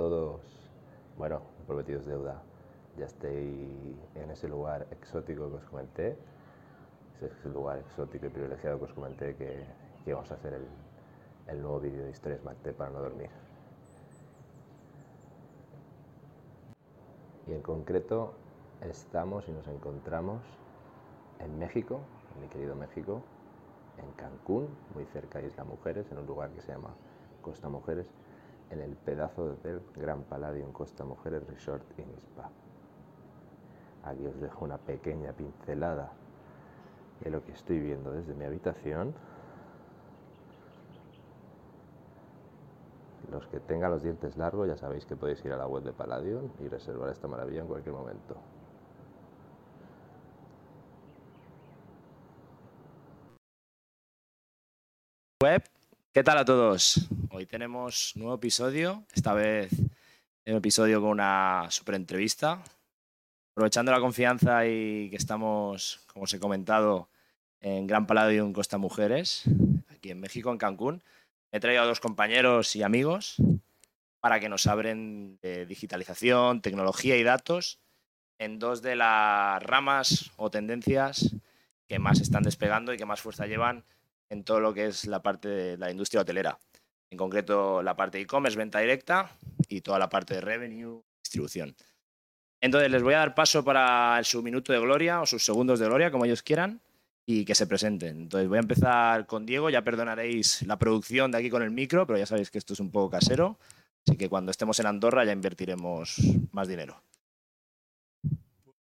todos. Bueno, prometidos deuda. Ya estoy en ese lugar exótico que os comenté. Ese lugar exótico y privilegiado que os comenté que, vamos a hacer el, el nuevo vídeo de historias Macte para no dormir. Y en concreto estamos y nos encontramos en México, en mi querido México, en Cancún, muy cerca de Isla Mujeres, en un lugar que se llama Costa Mujeres, en el pedazo del Gran Palladium Costa Mujeres Resort in Spa. Aquí os dejo una pequeña pincelada de lo que estoy viendo desde mi habitación. Los que tengan los dientes largos ya sabéis que podéis ir a la web de Palladium y reservar esta maravilla en cualquier momento. Web, ¿qué tal a todos? Hoy tenemos nuevo episodio, esta vez un episodio con una super entrevista. Aprovechando la confianza y que estamos, como os he comentado, en Gran Palladium Costa Mujeres, aquí en México, en Cancún, he traído a dos compañeros y amigos para que nos abren de digitalización, tecnología y datos en dos de las ramas o tendencias que más están despegando y que más fuerza llevan en todo lo que es la parte de la industria hotelera. En concreto, la parte de e-commerce, venta directa y toda la parte de revenue, distribución. Entonces, les voy a dar paso para su minuto de gloria o sus segundos de gloria, como ellos quieran, y que se presenten. Entonces, voy a empezar con Diego. Ya perdonaréis la producción de aquí con el micro, pero ya sabéis que esto es un poco casero. Así que cuando estemos en Andorra ya invertiremos más dinero.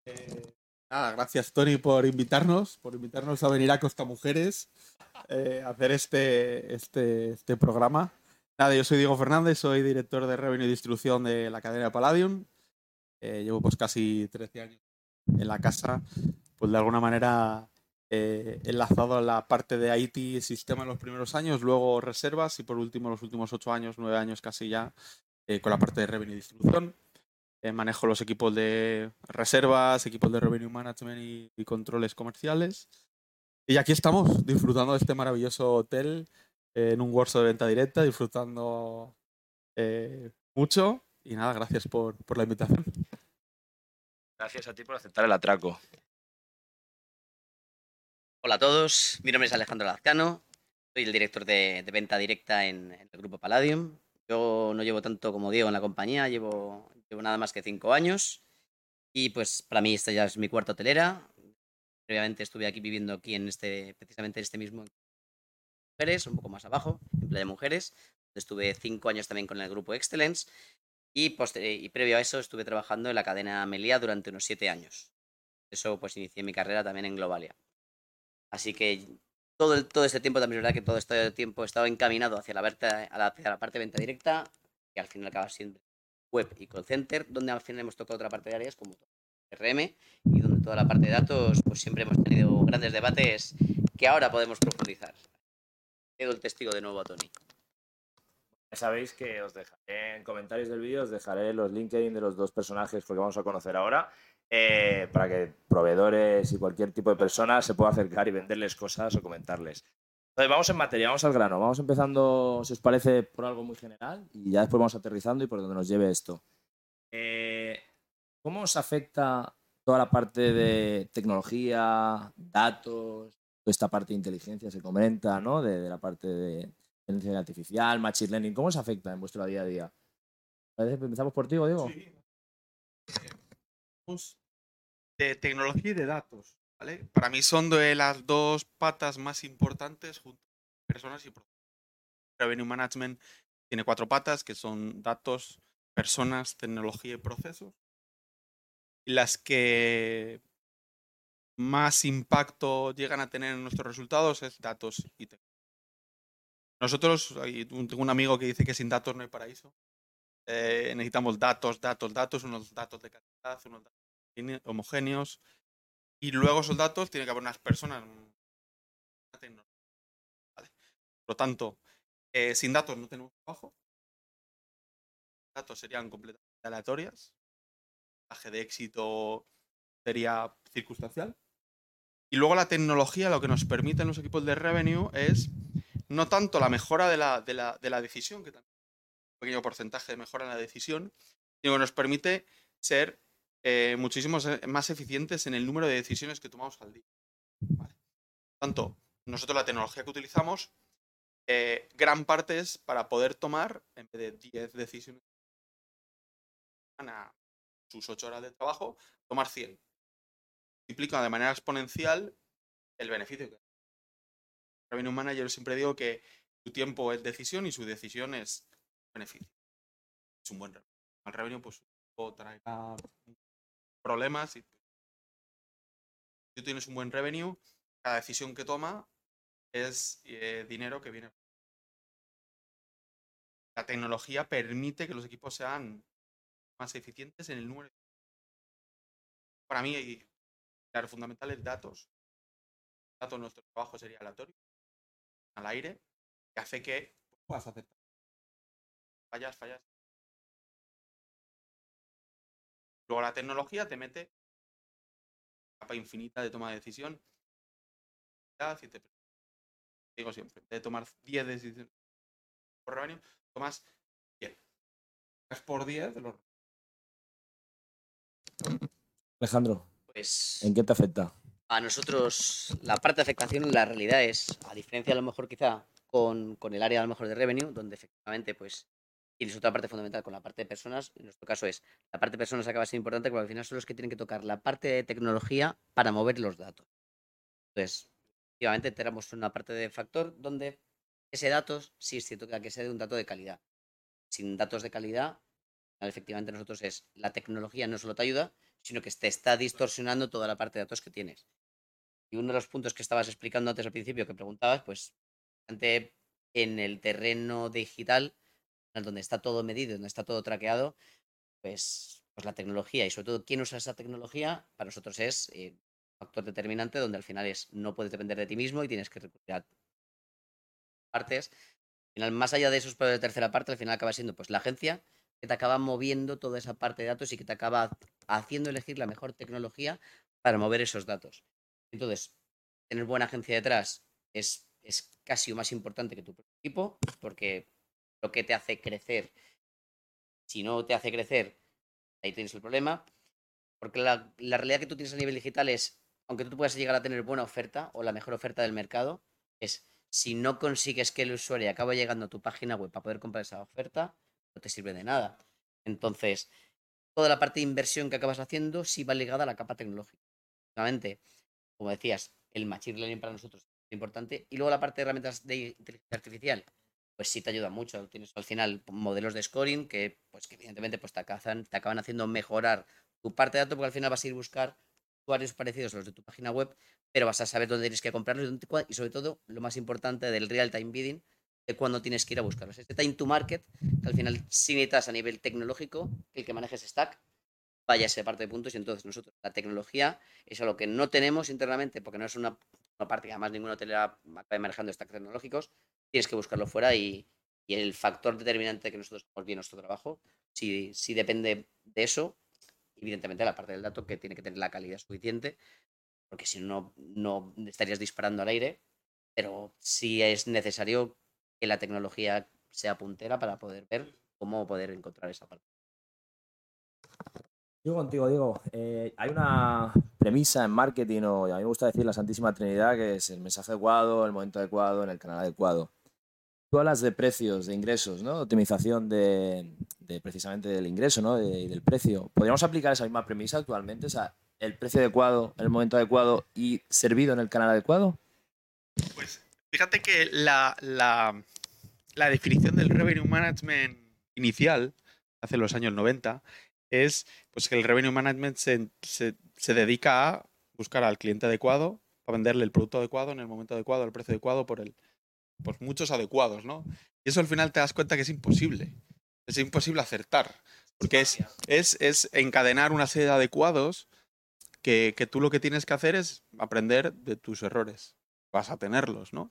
Eh, nada, gracias Tony por invitarnos, por invitarnos a venir a Costa Mujeres eh, a hacer este, este, este programa. Nada, yo soy Diego Fernández, soy director de Revenue y Distribución de la cadena Palladium. Eh, llevo pues casi 13 años en la casa, pues de alguna manera eh, enlazado a la parte de IT sistema en los primeros años, luego reservas y por último los últimos 8 años, 9 años casi ya eh, con la parte de Revenue y Distribución. Eh, manejo los equipos de reservas, equipos de Revenue Management y, controles comerciales. Y aquí estamos, disfrutando de este maravilloso hotel eh, en un workshop de venta directa, disfrutando eh, mucho. Y nada, gracias por, por la invitación. Gracias a ti por aceptar el atraco. Hola a todos, mi nombre es Alejandro Lazcano, soy el director de, de venta directa en, en el grupo Palladium. Yo no llevo tanto como Diego en la compañía, llevo, llevo nada más que cinco años y pues para mí esta ya es mi cuarta hotelera. Previamente estuve aquí viviendo aquí en este, precisamente en este mismo mujeres, un poco más abajo, en Playa Mujeres. Estuve cinco años también con el grupo Excellence y, y previo a eso estuve trabajando en la cadena Melia durante unos siete años. Eso pues inicié mi carrera también en Globalia. Así que todo, todo este tiempo, también es verdad que todo este tiempo he estado encaminado hacia la, venta- a la, hacia la parte de venta directa, que al final acaba siendo web y call center, donde al final hemos tocado otra parte de áreas como RM y donde toda la parte de datos, pues siempre hemos tenido grandes debates que ahora podemos profundizar. Cedo el testigo de nuevo a Tony. Ya sabéis que os dejaré en comentarios del vídeo, os dejaré los LinkedIn de los dos personajes que vamos a conocer ahora, eh, para que proveedores y cualquier tipo de persona se pueda acercar y venderles cosas o comentarles. Vamos en materia, vamos al grano, vamos empezando, si os parece, por algo muy general y ya después vamos aterrizando y por donde nos lleve esto. Eh, ¿Cómo os afecta toda la parte de tecnología, datos, toda esta parte de inteligencia se comenta, ¿no? De, de la parte de inteligencia artificial, machine learning, ¿cómo os afecta en vuestro día a día? ¿Parece que Empezamos por ti, Diego. Hablamos De tecnología y de datos. Para mí son de las dos patas más importantes junto a personas y procesos. Revenue Management tiene cuatro patas que son datos, personas, tecnología y procesos. Y las que más impacto llegan a tener en nuestros resultados es datos y tecnología. Nosotros, tengo un amigo que dice que sin datos no hay paraíso. Eh, necesitamos datos, datos, datos, unos datos de calidad, unos datos homogéne- homogéneos. Y luego esos datos tiene que haber unas personas. ¿vale? Por lo tanto, eh, sin datos no tenemos trabajo. Datos serían completamente aleatorias. El porcentaje de éxito sería circunstancial. Y luego la tecnología lo que nos permite en los equipos de revenue es no tanto la mejora de la, de la, de la decisión, que también pequeño porcentaje de mejora en la decisión, sino que nos permite ser eh, muchísimo más eficientes en el número de decisiones que tomamos al día. Vale. Tanto, nosotros la tecnología que utilizamos, eh, gran parte es para poder tomar, en vez de 10 decisiones a sus 8 horas de trabajo, tomar 100. Multiplica de manera exponencial el beneficio que Revenue Manager siempre digo que su tiempo es decisión y su decisión es beneficio. Es un buen revenue. Al revenue pues traerá problemas y tú tienes un buen revenue, cada decisión que toma es eh, dinero que viene. La tecnología permite que los equipos sean más eficientes en el número. Para mí, el fundamental es datos. Datos, nuestro trabajo sería aleatorio, al aire, que hace que puedas aceptar. Fallas, fallas. Luego la tecnología te mete capa infinita de toma de decisión. Y te digo siempre, de tomar 10 decisiones por rebaño, tomas 10. Es por 10 de los Alejandro, pues ¿en qué te afecta? A nosotros la parte de afectación, la realidad es, a diferencia a lo mejor quizá con, con, el área a lo mejor de revenue, donde efectivamente pues tienes otra parte fundamental con la parte de personas, en nuestro caso es, la parte de personas acaba siendo importante porque al final son los que tienen que tocar la parte de tecnología para mover los datos. Entonces, efectivamente tenemos una parte de factor donde ese dato sí es cierto que hay que ser un dato de calidad. Sin datos de calidad, efectivamente nosotros es la tecnología no solo te ayuda, sino que te está distorsionando toda la parte de datos que tienes. Y uno de los puntos que estabas explicando antes al principio, que preguntabas, pues en el terreno digital, donde está todo medido, donde está todo traqueado, pues, pues la tecnología y sobre todo quién usa esa tecnología, para nosotros es un eh, factor determinante donde al final es no puedes depender de ti mismo y tienes que recurrir a partes. Al final, más allá de esos de tercera parte, al final acaba siendo pues la agencia que te acaba moviendo toda esa parte de datos y que te acaba haciendo elegir la mejor tecnología para mover esos datos. Entonces, tener buena agencia detrás es, es casi más importante que tu equipo, porque lo que te hace crecer, si no te hace crecer, ahí tienes el problema, porque la, la realidad que tú tienes a nivel digital es, aunque tú puedas llegar a tener buena oferta o la mejor oferta del mercado, es si no consigues que el usuario acabe llegando a tu página web para poder comprar esa oferta, no te sirve de nada. Entonces, toda la parte de inversión que acabas haciendo sí va ligada a la capa tecnológica. Obviamente, como decías, el machine learning para nosotros es importante. Y luego la parte de herramientas de inteligencia artificial, pues sí te ayuda mucho. Tienes al final modelos de scoring que, pues, que evidentemente pues, te, acaban, te acaban haciendo mejorar tu parte de datos porque al final vas a ir a buscar usuarios parecidos a los de tu página web, pero vas a saber dónde tienes que comprarlos y sobre todo lo más importante del real-time bidding, de cuándo tienes que ir a buscarlos. Este time to market, que al final si necesitas a nivel tecnológico, el que manejes Stack, vaya a ser parte de puntos y entonces nosotros la tecnología es algo que no tenemos internamente porque no es una, parte que además ninguna hotel acaba manejando stacks tecnológicos, tienes que buscarlo fuera y, el factor determinante de que nosotros hagamos bien nuestro trabajo, si, si depende de eso, evidentemente la parte del dato que tiene que tener la calidad suficiente, porque si no, no estarías disparando al aire, pero si es necesario que la tecnología sea puntera para poder ver cómo poder encontrar esa parte. Yo contigo, Diego. Eh, hay una premisa en marketing, o a mí me gusta decir la Santísima Trinidad, que es el mensaje adecuado, el momento adecuado, en el canal adecuado. Tú hablas de precios, de ingresos, ¿no? optimización de, precisamente del ingreso ¿no? y del precio. ¿Podríamos aplicar esa misma premisa actualmente? O sea, el precio adecuado, el momento adecuado y servido en el canal adecuado. Pues fíjate que la, la definición del revenue management inicial, hace los años 90, es pues, que el revenue management se, se, dedica a buscar al cliente adecuado, a venderle el producto adecuado en el momento adecuado, al precio adecuado, por, el, por muchos adecuados, ¿no? Y eso al final te das cuenta que es imposible. Es imposible acertar. Porque es, es, es encadenar una serie de adecuados que, que, tú lo que tienes que hacer es aprender de tus errores. Vas a tenerlos, ¿no?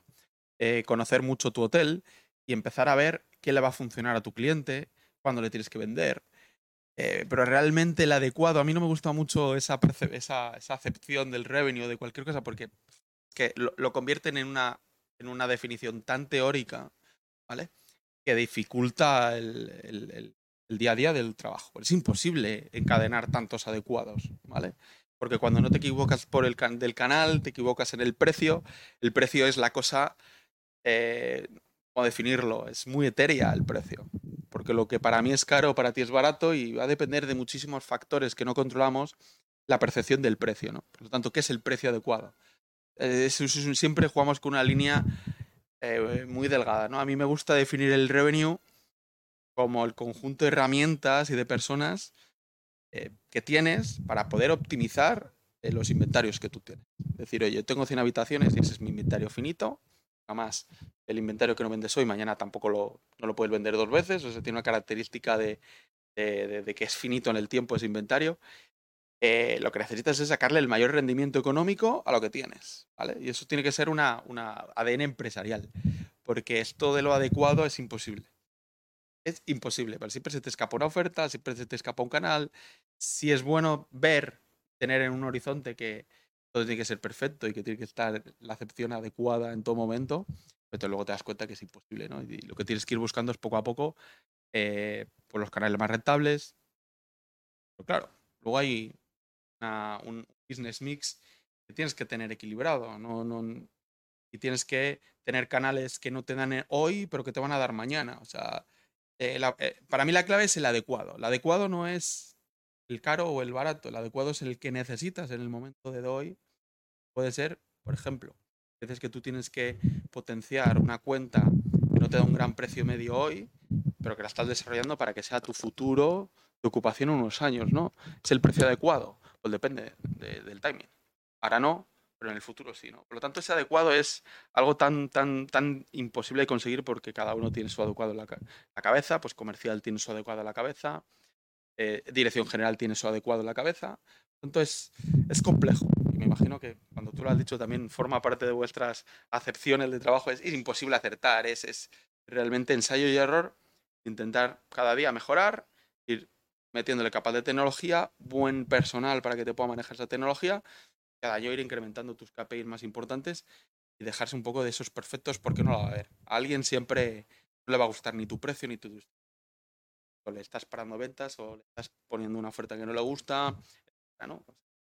Eh, conocer mucho tu hotel y empezar a ver qué le va a funcionar a tu cliente, cuándo le tienes que vender. Eh, pero realmente el adecuado, a mí no me gusta mucho esa, esa, esa acepción del revenue de cualquier cosa porque que lo, convierten en una, en una definición tan teórica, ¿vale? que dificulta el, día a día del trabajo. Es imposible encadenar tantos adecuados, ¿vale? Porque cuando no te equivocas por el can- del canal, te equivocas en el precio. El precio es la cosa, eh, ¿cómo definirlo? Es muy etérea el precio. Porque lo que para mí es caro, para ti es barato y va a depender de muchísimos factores que no controlamos la percepción del precio, ¿no? Por lo tanto, ¿qué es el precio adecuado? Eh, siempre jugamos con una línea eh, muy delgada, ¿no? A mí me gusta definir el revenue como el conjunto de herramientas y de personas eh, que tienes para poder optimizar los inventarios que tú tienes. Es decir, oye, yo tengo 100 habitaciones y ese es mi inventario finito. Además, el inventario que no vendes hoy, mañana tampoco lo, no lo puedes vender dos veces. O sea, tiene una característica de- de- de que es finito en el tiempo ese inventario. Eh, lo que necesitas es sacarle el mayor rendimiento económico a lo que tienes. ¿vale? Y eso tiene que ser una, una ADN empresarial. Porque esto de lo adecuado es imposible. Es imposible, siempre se te escapa una oferta, siempre se te escapa un canal. Si es bueno ver, tener en un horizonte que todo tiene que ser perfecto y que tiene que estar la acepción adecuada en todo momento, pero luego te das cuenta que es imposible, ¿no? Y lo que tienes que ir buscando es poco a poco eh, pues los canales más rentables. Pero claro, luego hay un business mix que tienes que tener equilibrado, no, no, y tienes que tener canales que no te dan eh, hoy, pero que te van a dar mañana. O sea, eh, eh, para mí la clave es el adecuado. El adecuado no es el caro o el barato, el adecuado es el que necesitas en el momento de hoy. Puede ser, por ejemplo, veces que tú tienes que potenciar una cuenta que no te da un gran precio medio hoy, pero que la estás desarrollando para que sea tu futuro de ocupación unos años, ¿no? ¿Es el precio adecuado? Pues depende de- del timing. Ahora no, pero en el futuro sí, ¿no? Por lo tanto, ese adecuado es algo tan, tan, tan imposible de conseguir porque cada uno tiene su adecuado en la, la cabeza, pues comercial tiene su adecuado en la cabeza, eh, dirección general tiene su adecuado en la cabeza. Entonces, es complejo. Y me imagino que cuando tú lo has dicho también forma parte de vuestras acepciones de trabajo. Es, es imposible acertar, es, es realmente ensayo y error, intentar cada día mejorar, ir metiéndole capas de tecnología, buen personal para que te pueda manejar esa tecnología, cada año ir incrementando tus KPIs más importantes y dejarse un poco de esos perfectos porque no lo va a haber. A alguien siempre no le va a gustar ni tu precio ni tu o le estás parando ventas o le estás poniendo una oferta que no le gusta. No,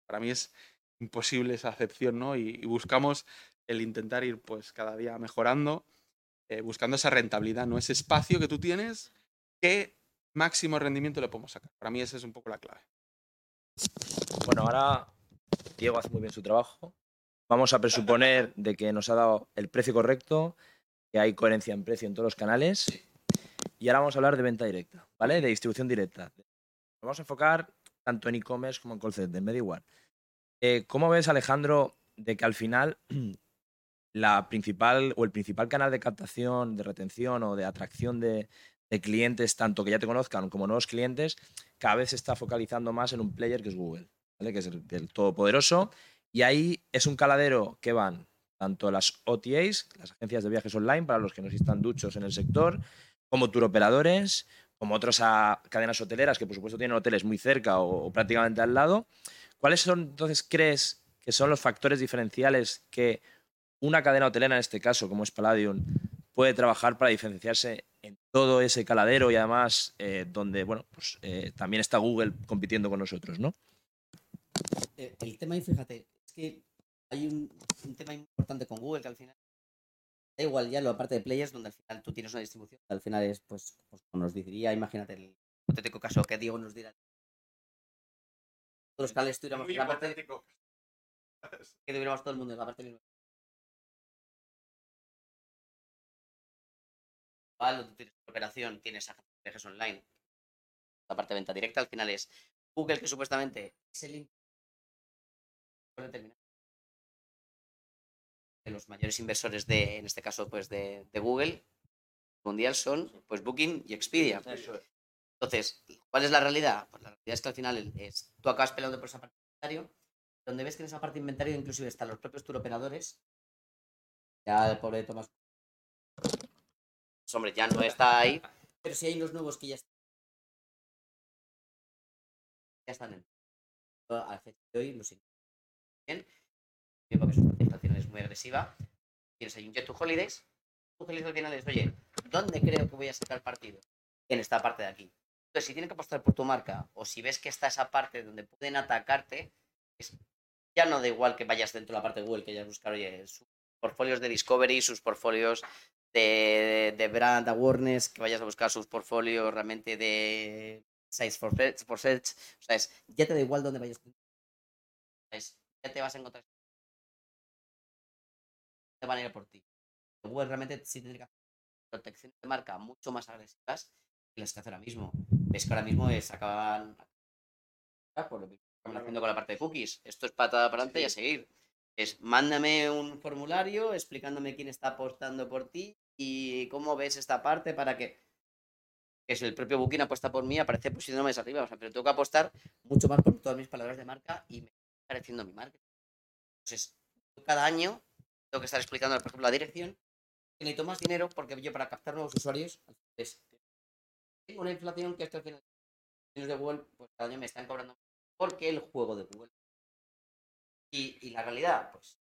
Para mí es imposible esa acepción, ¿no? Y, buscamos el intentar ir pues cada día mejorando, eh, buscando esa rentabilidad, ¿no? Ese espacio que tú tienes, qué máximo rendimiento le podemos sacar. Para mí esa es un poco la clave. Bueno, ahora Diego hace muy bien su trabajo. Vamos a presuponer de que nos ha dado el precio correcto, que hay coherencia en precio en todos los canales. Y ahora vamos a hablar de venta directa, ¿vale? De distribución directa. Nos vamos a enfocar tanto en e-commerce como en call center, me da igual. Eh, ¿Cómo ves, Alejandro, de que al final la principal o el principal canal de captación, de retención o de atracción de, de clientes, tanto que ya te conozcan como nuevos clientes, cada vez se está focalizando más en un player que es Google, ¿vale? que es el, el todopoderoso. Y ahí es un caladero que van tanto las OTAs, las agencias de viajes online, para los que no están duchos en el sector, como turoperadores, como otras ah, cadenas hoteleras que por supuesto tienen hoteles muy cerca o, o prácticamente al lado. ¿Cuáles son, entonces, crees que son los factores diferenciales que una cadena hotelera, en este caso, como es Palladium, puede trabajar para diferenciarse en todo ese caladero y además eh, donde, bueno, pues eh, también está Google compitiendo con nosotros, ¿no? Eh, el tema ahí, fíjate, es que hay un, un tema importante con Google que al final da igual ya lo aparte de players donde al final tú tienes una distribución que al final es pues, pues como nos diría imagínate el hipotético caso que Diego nos dirá todos los canales tuviéramos la parte que tuviéramos todo el mundo en la parte del Donde tienes operación, tienes agencias de viajes online, la parte de venta directa al final es Google que supuestamente es el. De los mayores inversores de, en este caso, pues de, de Google mundial son pues Booking y Expedia. Entonces, ¿cuál es la realidad? Pues la realidad es que al final es, tú acabas peleando por esa parte de inventario, donde ves que en esa parte de inventario inclusive están los propios turoperadores. Ya el pobre Tomás. Pues, hombre, ya no está ahí. Pero sí hay unos nuevos que ya están. Ya están en. Fecha hoy, los bien, porque su estrategia es muy agresiva. Tienes ahí un Jet to Holidays, final es, oye, ¿dónde creo que voy a sacar partido? En esta parte de aquí. Entonces, si tienen que apostar por tu marca o si ves que está esa parte donde pueden atacarte, es- ya no da igual que vayas dentro de la parte de Google, que ya buscar, oye, sus portfolios de Discovery, sus portfolios de, de brand awareness, que vayas a buscar sus portfolios realmente de sites for search, for search. O sea, es, ya te da igual dónde vayas. Es, ya te vas a encontrar. Te van a ir por ti. Google realmente sí tendría que hacer protección de marca mucho más agresivas que las que hace ahora mismo. Ves que ahora mismo es, acaban por lo que estamos haciendo con la parte de cookies. Esto es patada para adelante y a seguir. Es mándame un formulario explicándome quién está apostando por ti y cómo ves esta parte para que que si el propio Booking apuesta por mí, aparece posicionándome arriba. O sea, pero tengo que apostar mucho más por todas mis palabras de marca y me está pareciendo mi marca. Entonces, cada año tengo que estar explicando, por ejemplo, la dirección que necesito más dinero porque yo para captar nuevos usuarios es, tengo una inflación que esto al final de Google, pues cada año me están cobrando porque el juego de Google. Y, y la realidad, pues,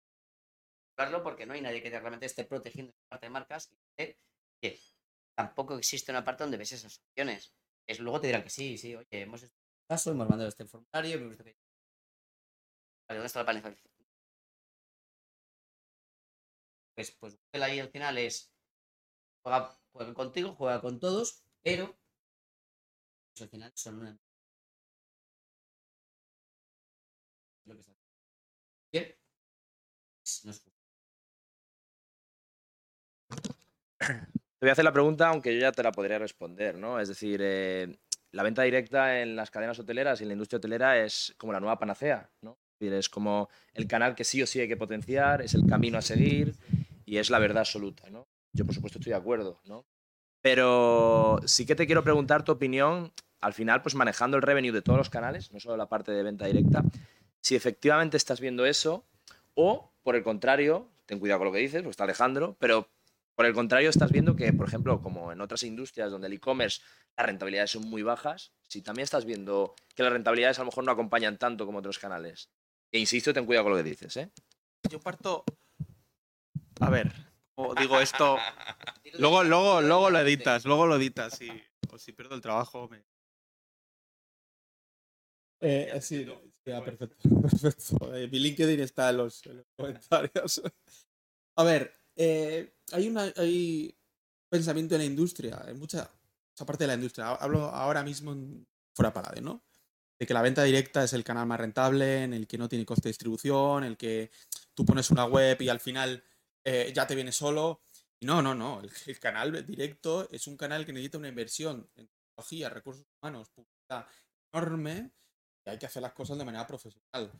porque no hay nadie que realmente esté protegiendo esa parte de marcas y tampoco existe una parte donde ves esas opciones. Es, luego te dirán que sí, sí, oye, hemos hecho este caso, hemos mandado este formulario. Vale, ¿dónde está la? Pues, pues Google ahí al final es juega, juega contigo, juega con todos, pero pues al final son una lo que está bien pues, Te voy a hacer la pregunta, aunque yo ya te la podría responder, ¿no? Es decir, eh, la venta directa en las cadenas hoteleras y en la industria hotelera es como la nueva panacea, ¿no? Es decir, Es como el canal que sí o sí hay que potenciar, es el camino a seguir y es la verdad absoluta, ¿no? Yo, por supuesto, estoy de acuerdo, ¿no? Pero sí que te quiero preguntar tu opinión, al final, pues manejando el revenue de todos los canales, no solo la parte de venta directa, si efectivamente estás viendo eso o, por el contrario, ten cuidado con lo que dices, pues está Alejandro, pero por el contrario, estás viendo que, por ejemplo, como en otras industrias donde el e-commerce las rentabilidades son muy bajas, si también estás viendo que las rentabilidades a lo mejor no acompañan tanto como otros canales. E insisto, ten cuidado con lo que dices, ¿eh? Yo parto. A ver, como digo esto. Luego, luego, luego lo editas, luego lo editas y o si pierdo el trabajo me. Eh, sí, sí, perfecto, perfecto. Eh, mi LinkedIn está en los, en los comentarios. A ver, eh, hay una pensamiento en la industria, en mucha esa parte de la industria. Hablo ahora mismo en, fuera Paladin, ¿no? De que la venta directa es el canal más rentable, en el que no tiene coste de distribución, en el que tú pones una web y al final eh, ya te viene solo. No, no, no. El, el canal directo es un canal que necesita una inversión en tecnología, recursos humanos, publicidad enorme y hay que hacer las cosas de manera profesional.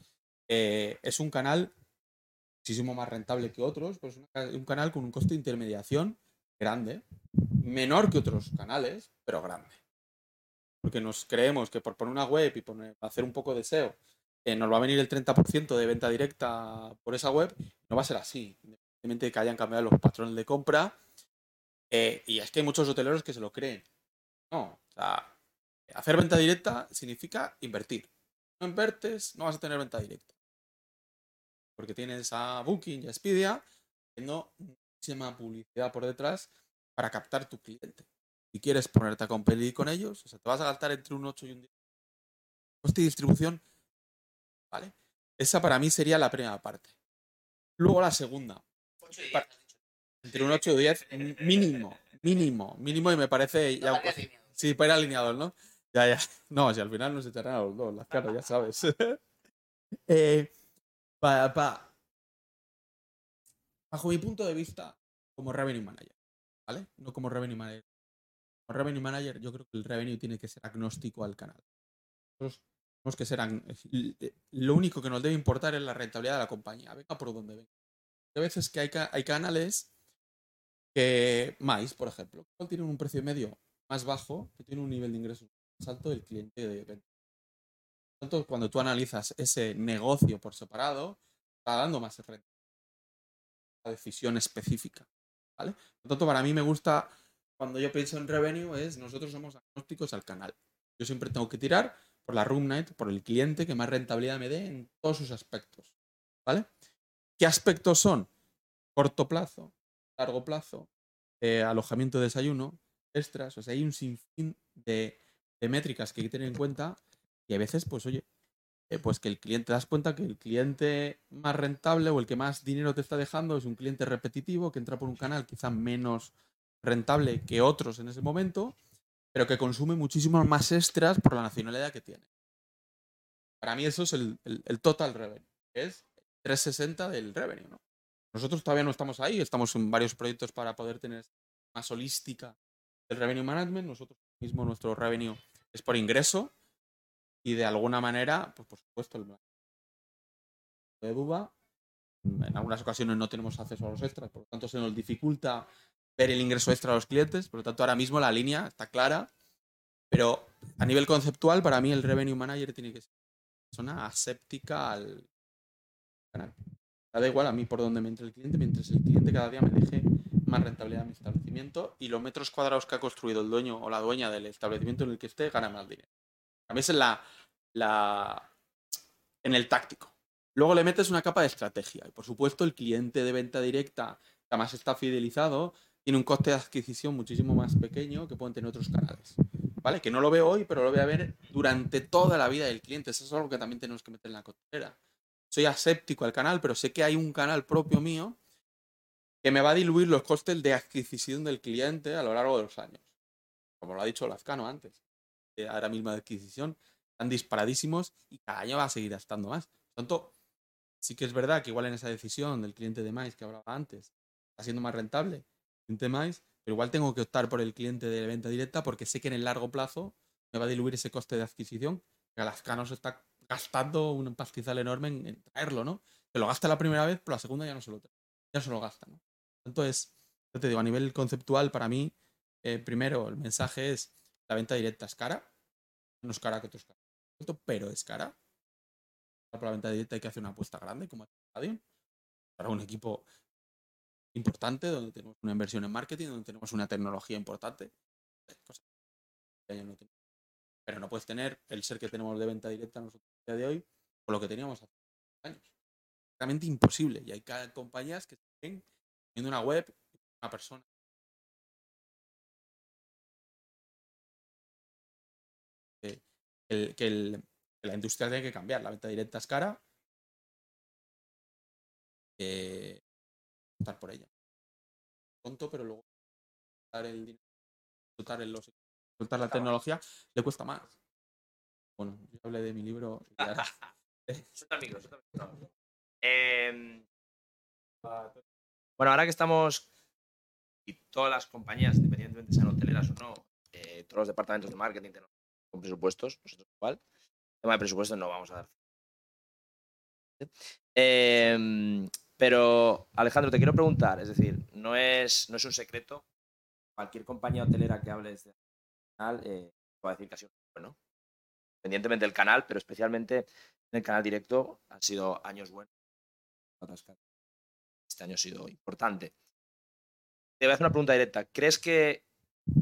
Eh, es un canal muchísimo más rentable que otros, pues un, canal con un coste de intermediación grande, menor que otros canales, pero grande. Porque nos creemos que por poner una web y poner, hacer un poco de SEO, eh, nos va a venir el 30% de venta directa por esa web, no va a ser así, independientemente de que hayan cambiado los patrones de compra. eh, y es que hay muchos hoteleros que se lo creen. No, hacer venta directa significa invertir. No invertes, no vas a tener venta directa. Porque tienes a Booking y a Expedia haciendo muchísima publicidad por detrás para captar tu cliente. Si quieres ponerte a competir con ellos, o sea, te vas a gastar entre un 8 y un 10. Coste de distribución, ¿vale? Esa para mí sería la primera parte. Luego la segunda. Ocho y Pa- diez, has dicho. Entre un 8 y 10 m- mínimo. Mínimo. Mínimo y me parece ya alineado. Sí, para ir alineados, ¿no? Ya, ya. No, si al final nos echarán a los dos, las caras, ya sabes. eh, bajo mi punto de vista, como revenue manager, ¿vale? No como revenue manager. Como revenue manager, yo creo que el revenue tiene que ser agnóstico al canal. Nosotros tenemos que ser. eh, Lo único que nos debe importar es la rentabilidad de la compañía, venga por donde venga. Hay veces que hay, hay canales que. Mais, por ejemplo, tienen un precio medio más bajo, que tiene un nivel de ingresos más alto del cliente de tanto, cuando tú analizas ese negocio por separado, está dando más renta. La decisión específica. ¿vale? Por tanto, para mí me gusta, cuando yo pienso en revenue, es nosotros somos agnósticos al canal. Yo siempre tengo que tirar por la room night, por el cliente que más rentabilidad me dé en todos sus aspectos. ¿Vale? ¿Qué aspectos son? Corto plazo, largo plazo, eh, alojamiento, desayuno, extras. O sea, hay un sinfín de, de métricas que hay que tener en cuenta y a veces, pues oye, eh, pues que el cliente, te das cuenta que el cliente más rentable o el que más dinero te está dejando es un cliente repetitivo que entra por un canal quizá menos rentable que otros en ese momento, pero que consume muchísimos más extras por la nacionalidad que tiene. Para mí eso es el, el, total revenue, que es 360 del revenue. ¿no? Nosotros todavía no estamos ahí, estamos en varios proyectos para poder tener más holística el revenue management. Nosotros mismo nuestro revenue es por ingreso, y de alguna manera, pues por supuesto, el de Buba. En algunas ocasiones no tenemos acceso a los extras, por lo tanto se nos dificulta ver el ingreso extra a los clientes. Por lo tanto, ahora mismo la línea está clara, pero a nivel conceptual, para mí el revenue manager tiene que ser una persona aséptica al canal. Da igual a mí por dónde me entre el cliente, mientras el cliente cada día me deje más rentabilidad a mi establecimiento y los metros cuadrados que ha construido el dueño o la dueña del establecimiento en el que esté gana más dinero. A mí es en la, la, en el táctico. Luego le metes una capa de estrategia. Y por supuesto, el cliente de venta directa, que además está fidelizado, tiene un coste de adquisición muchísimo más pequeño que pueden tener otros canales. ¿Vale? Que no lo veo hoy, pero lo voy a ver durante toda la vida del cliente. Eso es algo que también tenemos que meter en la costera. Soy aséptico al canal, pero sé que hay un canal propio mío que me va a diluir los costes de adquisición del cliente a lo largo de los años. Como lo ha dicho Lazcano antes ahora mismo de adquisición están disparadísimos y cada año va a seguir estando más. Por tanto, sí que es verdad que igual en esa decisión del cliente de Mais que hablaba antes, está siendo más rentable el cliente pero igual tengo que optar por el cliente de venta directa porque sé que en el largo plazo me va a diluir ese coste de adquisición que Alazcano se está gastando un pastizal enorme en, traerlo, ¿no? Se lo gasta la primera vez, pero la segunda ya no se lo, ya se lo gasta, ¿no? Entonces, yo te digo, a nivel conceptual, para mí, eh, primero, el mensaje es la venta directa es cara. No es cara que otros caras. Pero es cara. Para la venta directa hay que hacer una apuesta grande, como radio. Para un equipo importante, donde tenemos una inversión en marketing, donde tenemos una tecnología importante. Pero no puedes tener el ser que tenemos de venta directa nosotros día de hoy con lo que teníamos hace años. Realmente imposible. Y hay compañías que viendo una web, una persona que, la industria tiene que cambiar. La venta directa es cara. Eh, estar por ella. Tonto, pero luego soltar el dinero, soltar, los, soltar la tecnología, le cuesta más. Bueno, yo hablé de mi libro. Em, bueno, ahora que estamos y todas las compañías, independientemente sean hoteleras o no, eh, todos los departamentos de marketing, con presupuestos, nosotros igual. El tema de presupuestos no vamos a dar. Em, pero, Alejandro, te quiero preguntar, es decir, no es, no es un secreto. Cualquier compañía hotelera que hable de canal eh, va a decir que ha sido bueno. Independientemente del canal, pero especialmente en el canal directo, han sido años buenos. Este año ha sido importante. Te voy a hacer una pregunta directa. ¿Crees que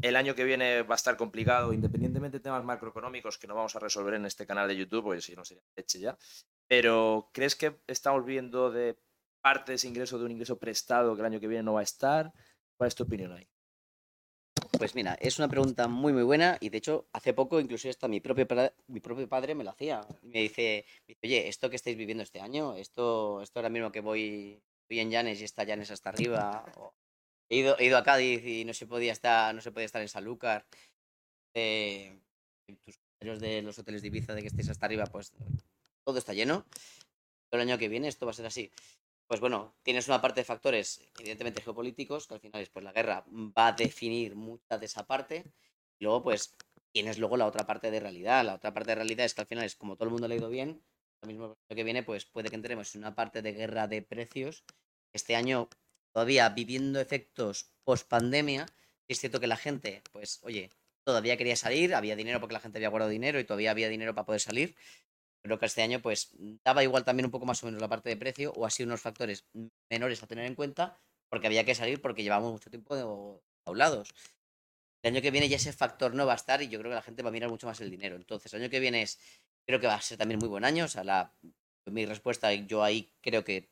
el año que viene va a estar complicado, independientemente de temas macroeconómicos que no vamos a resolver en este canal de YouTube, porque si no sería leche ya. Pero, ¿crees que estamos viendo de parte de ese ingreso de un ingreso prestado que el año que viene no va a estar? ¿Cuál es tu opinión ahí? Pues mira, es una pregunta muy muy buena y de hecho hace poco incluso hasta mi propio, mi propio padre me lo hacía. Me dice, oye, esto que estáis viviendo este año, esto, esto ahora mismo que voy, voy en Llanes y está Llanes hasta arriba, He ido, a Cádiz y no se podía estar, no se podía estar en Sanlúcar. Eh, tus de los hoteles de Ibiza de que estéis hasta arriba, pues todo está lleno. Todo el año que viene esto va a ser así. Pues bueno, tienes una parte de factores, evidentemente geopolíticos, que al final es pues la guerra va a definir mucha de esa parte. Y luego, pues, tienes luego la otra parte de realidad. La otra parte de realidad es que al final es como todo el mundo le ha ido bien, lo mismo que viene, pues puede que entremos en una parte de guerra de precios. Este año todavía viviendo efectos post pandemia. Es cierto que la gente, pues, oye, todavía quería salir, había dinero porque la gente había guardado dinero y todavía había dinero para poder salir. Pero que este año, pues, daba igual también un poco más o menos la parte de precio o así unos factores menores a tener en cuenta porque había que salir porque llevamos mucho tiempo aulados. El año que viene ya ese factor no va a estar y yo creo que la gente va a mirar mucho más el dinero. Entonces, el año que viene es, creo que va a ser también muy buen año. O sea, la, mi respuesta, yo ahí creo que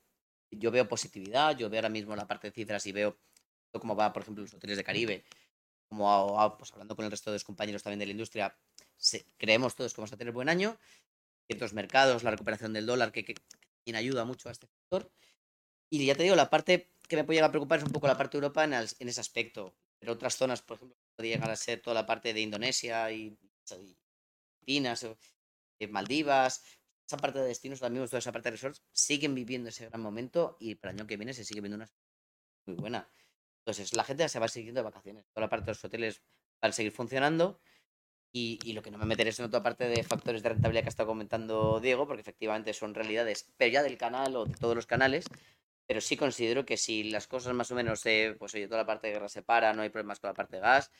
yo veo positividad, yo veo ahora mismo la parte de cifras y veo cómo va, por ejemplo, los hoteles de Caribe, como pues, hablando con el resto de los compañeros también de la industria, creemos todos que vamos a tener buen año. Ciertos mercados, la recuperación del dólar, que, que, ayuda mucho a este sector. Y ya te digo, la parte que me puede llegar a preocupar es un poco la parte de Europa en, en ese aspecto. Pero otras zonas, por ejemplo, podría llegar a ser toda la parte de Indonesia y, Filipinas, eh, Maldivas, esa parte de destinos, ahora mismo toda esa parte de resorts, siguen viviendo ese gran momento y para el año que viene se sigue viendo una muy buena. Entonces, la gente se va siguiendo de vacaciones. Toda la parte de los hoteles va a seguir funcionando. Y, lo que no me meteré es en otra parte de factores de rentabilidad que ha estado comentando Diego, porque efectivamente son realidades, pero ya del canal o de todos los canales. Pero sí considero que si las cosas más o menos, pues oye, toda la parte de guerra se para, no hay problemas con la parte de gas,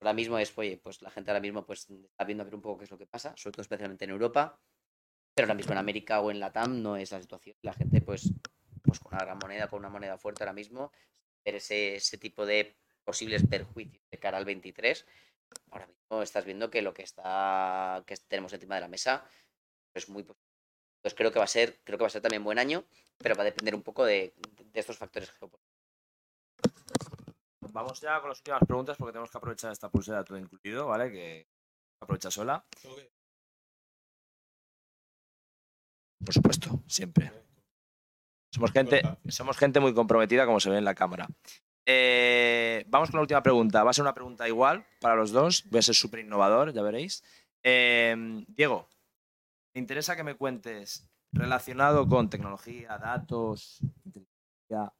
ahora mismo es, oye, pues la gente ahora mismo pues está viendo a ver un poco qué es lo que pasa, sobre todo especialmente en Europa. Pero ahora mismo en América o en Latam no es la situación. La gente, pues, pues con una gran moneda, con una moneda fuerte ahora mismo, ver ese, ese tipo de posibles perjuicios de cara al 23. Ahora mismo estás viendo que lo que está que tenemos encima de la mesa es muy positivo. Entonces creo que va a ser, creo que va a ser también buen año, pero va a depender un poco de, de estos factores geopolíticos. Vamos ya con las últimas preguntas porque tenemos que aprovechar esta pulsera todo incluido, ¿vale? Que aprovecha sola. Por supuesto, siempre. Somos gente, somos gente muy comprometida, como se ve en la cámara. Eh, vamos con la última pregunta. Va a ser una pregunta igual para los dos. Voy a ser súper innovador, ya veréis. Eh, Diego, me interesa que me cuentes relacionado con tecnología, datos, inteligencia,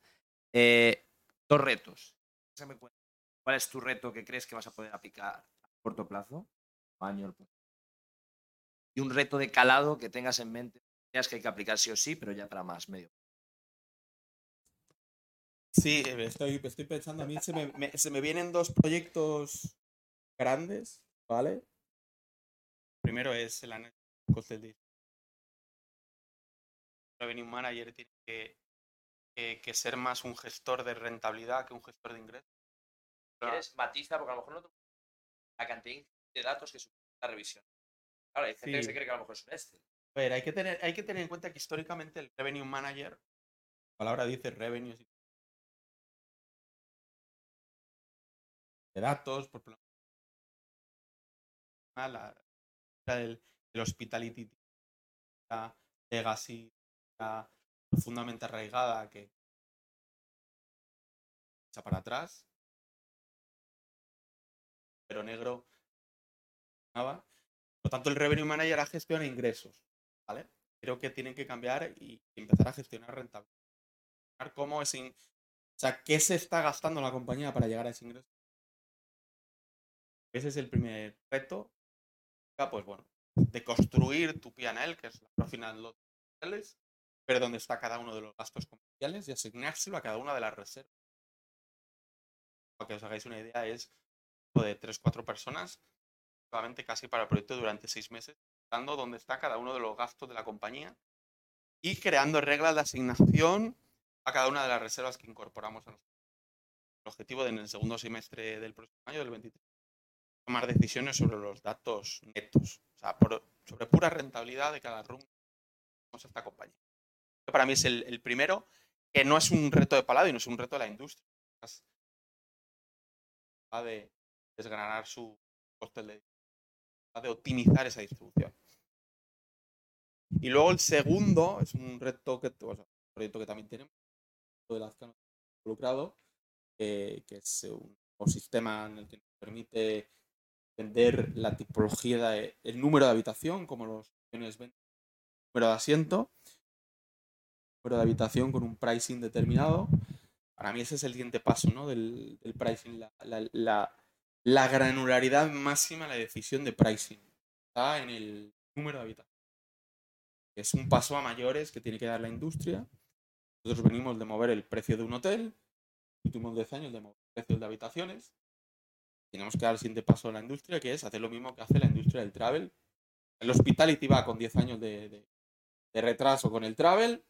eh, dos retos. ¿Cuál es tu reto que crees que vas a poder aplicar a corto plazo? Y un reto de calado que tengas en mente que hay que aplicar sí o sí, pero ya para más medio. Sí, estoy, estoy pensando, a mí se me, se me vienen dos proyectos grandes, ¿vale? Primero es el análisis de costes de Revenue Manager tiene que, que, ser más un gestor de rentabilidad que un gestor de ingresos. ¿Quieres matiza? Porque a lo mejor no te... la cantidad de datos que supone la revisión. Claro, hay gente que se cree que a lo mejor es un Excel. A ver, hay que tener, hay que tener en cuenta que históricamente el Revenue Manager, la palabra dice revenue de datos, por ejemplo, la, del, del hospitality, la legacy, la profundamente arraigada que echa para atrás, pero negro, nada. Por lo tanto, el Revenue Manager gestiona ingresos. Creo que tienen que cambiar y empezar a gestionar rentabilidad. Cómo es, o sea, qué se está gastando la compañía para llegar a ese ingreso. Ese es el primer reto. Pues bueno, de construir tu PNL, que es la profit and loss ver dónde está cada uno de los gastos comerciales y asignárselo a cada una de las reservas. Para que os hagáis una idea, es de 3-4 personas, solamente casi para el proyecto durante 6 meses, dónde está cada uno de los gastos de la compañía y creando reglas de asignación a cada una de las reservas que incorporamos a nosotros. El objetivo en el segundo semestre del próximo año, del 23, tomar decisiones sobre los datos netos, o sea, sobre pura rentabilidad de cada room a esta compañía. para mí es el, primero, que no es un reto de Palladium, es un reto de la industria. Va de desgranar su coste de de optimizar esa distribución. Y luego el segundo es un reto que, un proyecto que también tenemos, de las involucrado, que es un, sistema en el que nos permite vender la tipología, de, el número de habitación, como los aviones venden, número de asiento, número de habitación con un pricing determinado. Para mí ese es el siguiente paso ¿no? del, pricing, la, la, la granularidad máxima la decisión de pricing. Está en el número de habitaciones. Es un paso a mayores que tiene que dar la industria. Nosotros venimos de mover el precio de un hotel, los últimos 10 años de mover el precio de habitaciones. Tenemos que dar el siguiente paso a la industria, que es hacer lo mismo que hace la industria del travel. El hospitality va con 10 años de, retraso con el travel.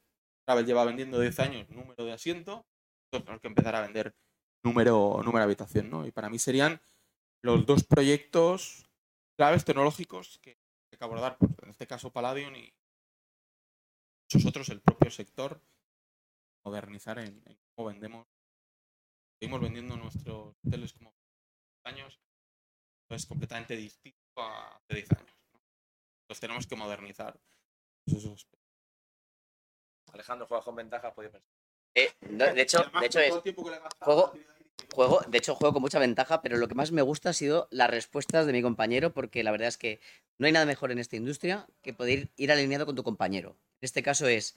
travel lleva vendiendo 10 años número de asiento. Entonces tenemos que empezar a vender número, número de habitación. ¿no? Y para mí serían los dos proyectos claves tecnológicos que hay que abordar, pues, en este caso Palladium y muchos otros, el propio sector, modernizar en, cómo vendemos seguimos vendiendo nuestros hoteles como años, es completamente distinto a hace 10 años. ¿no? Entonces tenemos que modernizar esos aspectos. Alejandro, juegas con ventaja, podía pensar. Eh, no, de hecho, Además, de hecho es, todo el tiempo que le he gastado juego- Juego, de hecho, juego con mucha ventaja, pero lo que más me gusta ha sido las respuestas de mi compañero, porque la verdad es que no hay nada mejor en esta industria que poder ir alineado con tu compañero. En este caso es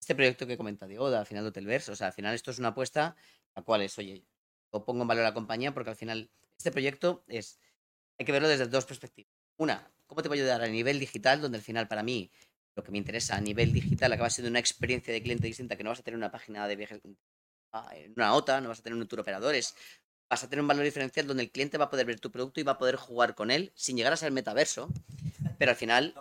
este proyecto que comenta Diego, de al final de Hotelverse. O sea, al final esto es una apuesta, la cual es, oye, yo pongo en valor a la compañía porque al final este proyecto es, hay que verlo desde dos perspectivas. Una, ¿cómo te va a ayudar a nivel digital? Donde al final, para mí, lo que me interesa a nivel digital acaba siendo una experiencia de cliente distinta que no vas a tener una página de viajes en una OTA, no vas a tener un tour operadores, vas a tener un valor diferencial donde el cliente va a poder ver tu producto y va a poder jugar con él sin llegar a ser metaverso, pero al final...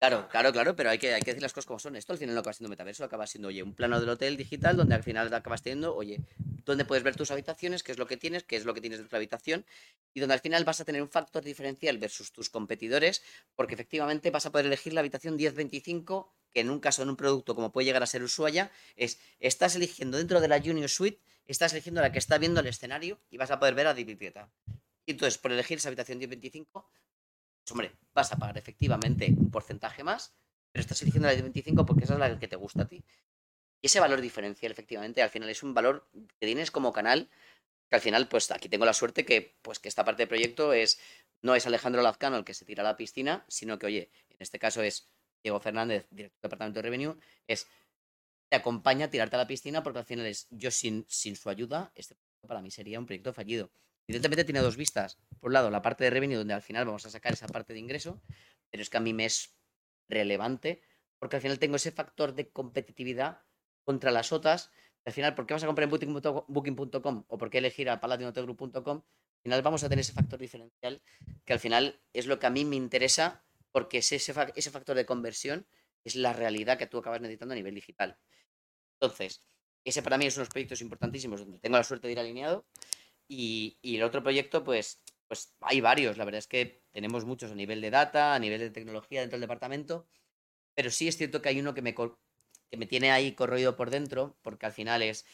Claro, claro, claro, pero hay que, hay que decir las cosas como son. Esto al final no acaba siendo metaverso, acaba siendo, oye, un plano del hotel digital donde al final acabas teniendo, oye, donde puedes ver tus habitaciones, qué es lo que tienes, qué es lo que tienes dentro de la habitación, y donde al final vas a tener un factor diferencial versus tus competidores, porque efectivamente vas a poder elegir la habitación 1025, que en un caso, en un producto como puede llegar a ser Ushuaia, es, estás eligiendo dentro de la Junior Suite, estás eligiendo la que está viendo el escenario y vas a poder ver a David. Y entonces, por elegir esa habitación 1025, pues hombre, vas a pagar efectivamente un porcentaje más, pero estás eligiendo la de 25 porque esa es la que te gusta a ti. Y ese valor diferencial, efectivamente, al final es un valor que tienes como canal, que al final, pues aquí tengo la suerte que, pues, que esta parte del proyecto es, no es Alejandro Lazcano el que se tira a la piscina, sino que, oye, en este caso es Diego Fernández, director del Departamento de Revenue, es te acompaña a tirarte a la piscina porque al final es yo sin, sin su ayuda, este proyecto para mí sería un proyecto fallido. Evidentemente tiene dos vistas. Por un lado, la parte de revenue, donde al final vamos a sacar esa parte de ingreso, pero es que a mí me es relevante porque al final tengo ese factor de competitividad contra las otras. Al final, ¿por qué a comprar en booking.com o por qué elegir a paladinhotelgroup.com? Al final vamos a tener ese factor diferencial que al final es lo que a mí me interesa porque es ese, ese factor de conversión es la realidad que tú acabas necesitando a nivel digital. Entonces, ese para mí es unos proyectos importantísimos donde tengo la suerte de ir alineado. Y, y el otro proyecto, pues, pues hay varios. La verdad es que tenemos muchos a nivel de data, a nivel de tecnología dentro del departamento. Pero sí es cierto que hay uno que me, que me tiene ahí corroído por dentro, porque al final es.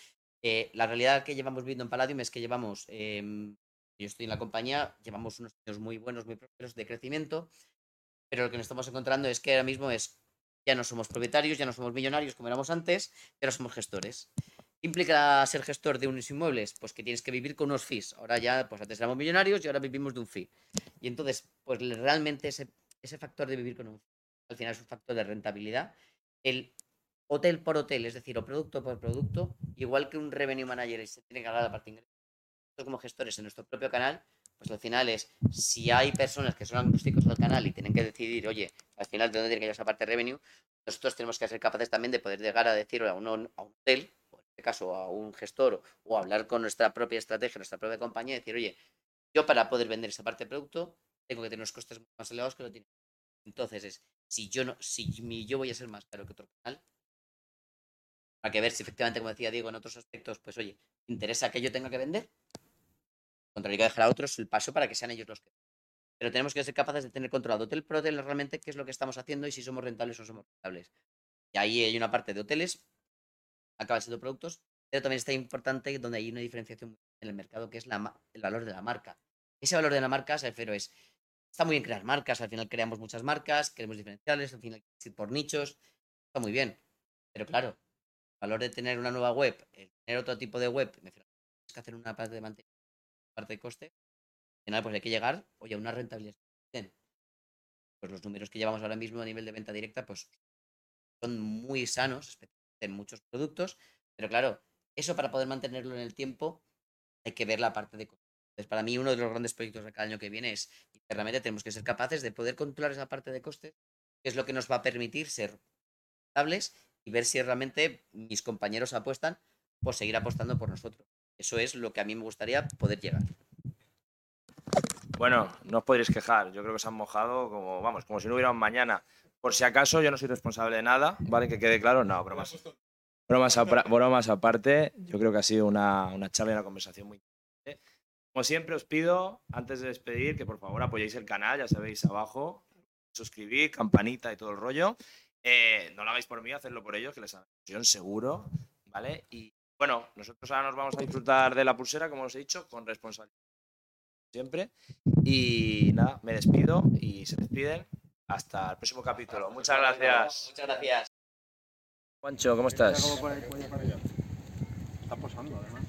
eh, la realidad que llevamos viendo en Palladium es que llevamos. em, yo estoy en la compañía, llevamos unos años muy buenos, muy prósperos de crecimiento. Pero lo que nos estamos encontrando es que ahora mismo es. Ya no somos propietarios, ya no somos millonarios como éramos antes, pero somos gestores. ¿Qué implica ser gestor de unos inmuebles? Pues que tienes que vivir con unos fees. Ahora ya, pues antes éramos millonarios y ahora vivimos de un fee. Y entonces, pues realmente ese, factor de vivir con un fee, al final es un factor de rentabilidad. El hotel por hotel, es decir, o producto por producto, igual que un revenue manager y se tiene que hablar de la parte de como gestores en nuestro propio canal, pues al final es, si hay personas que son agnósticos del canal y tienen que decidir, oye, al final de dónde tiene que ir esa parte de revenue, nosotros tenemos que ser capaces también de poder llegar a decir a un, a un hotel, o en este caso a un gestor, o hablar con nuestra propia estrategia, nuestra propia compañía, y decir, oye, yo para poder vender esa parte de producto, tengo que tener unos costes más elevados que lo tiene. Entonces es, si yo no, si mi, yo voy a ser más caro que otro canal, para que ver si efectivamente, como decía Diego, en otros aspectos, pues oye, interesa que yo tenga que vender, contrario que dejar a otros el paso para que sean ellos los que. Pero tenemos que ser capaces de tener controlado hotel por hotel realmente qué es lo que estamos haciendo y si somos rentables o somos rentables. Y ahí hay una parte de hoteles, acaban siendo productos, pero también está importante donde hay una diferenciación en el mercado que es la, el valor de la marca. Ese valor de la marca, se refiero, es, está muy bien crear marcas, al final creamos muchas marcas, queremos diferenciales, al final por nichos, está muy bien. Pero claro, el valor de tener una nueva web, el tener otro tipo de web, me tienes que hacer una parte de mantenimiento, parte de coste, al final pues hay que llegar, oye, a una rentabilidad. Pues los números que llevamos ahora mismo a nivel de venta directa, pues son muy sanos, en muchos productos, pero claro, eso para poder mantenerlo en el tiempo hay que ver la parte de costes. Entonces, para mí uno de los grandes proyectos de cada año que viene es, internamente tenemos que ser capaces de poder controlar esa parte de costes, que es lo que nos va a permitir ser rentables y ver si realmente mis compañeros apuestan por seguir apostando por nosotros. Eso es lo que a mí me gustaría poder llegar. Bueno, no os podréis quejar. Yo creo que se han mojado como, vamos, como si no hubiera un mañana. Por si acaso, yo no soy responsable de nada, ¿vale? Que quede claro. No, bromas. Bromas, bromas aparte, yo creo que ha sido una, una charla y una conversación muy interesante. Como siempre, os pido, antes de despedir, que por favor apoyéis el canal, ya sabéis, abajo, suscribir, campanita y todo el rollo. Eh, no lo hagáis por mí, hacedlo por ellos, que les ilusión seguro, ¿vale? Bueno, nosotros ahora nos vamos a disfrutar de la pulsera, como os he dicho, con responsabilidad siempre. Y nada, me despido y se despiden. Hasta el próximo capítulo. Muchas gracias. Muchas gracias. Juancho, ¿cómo estás? Está posando, además.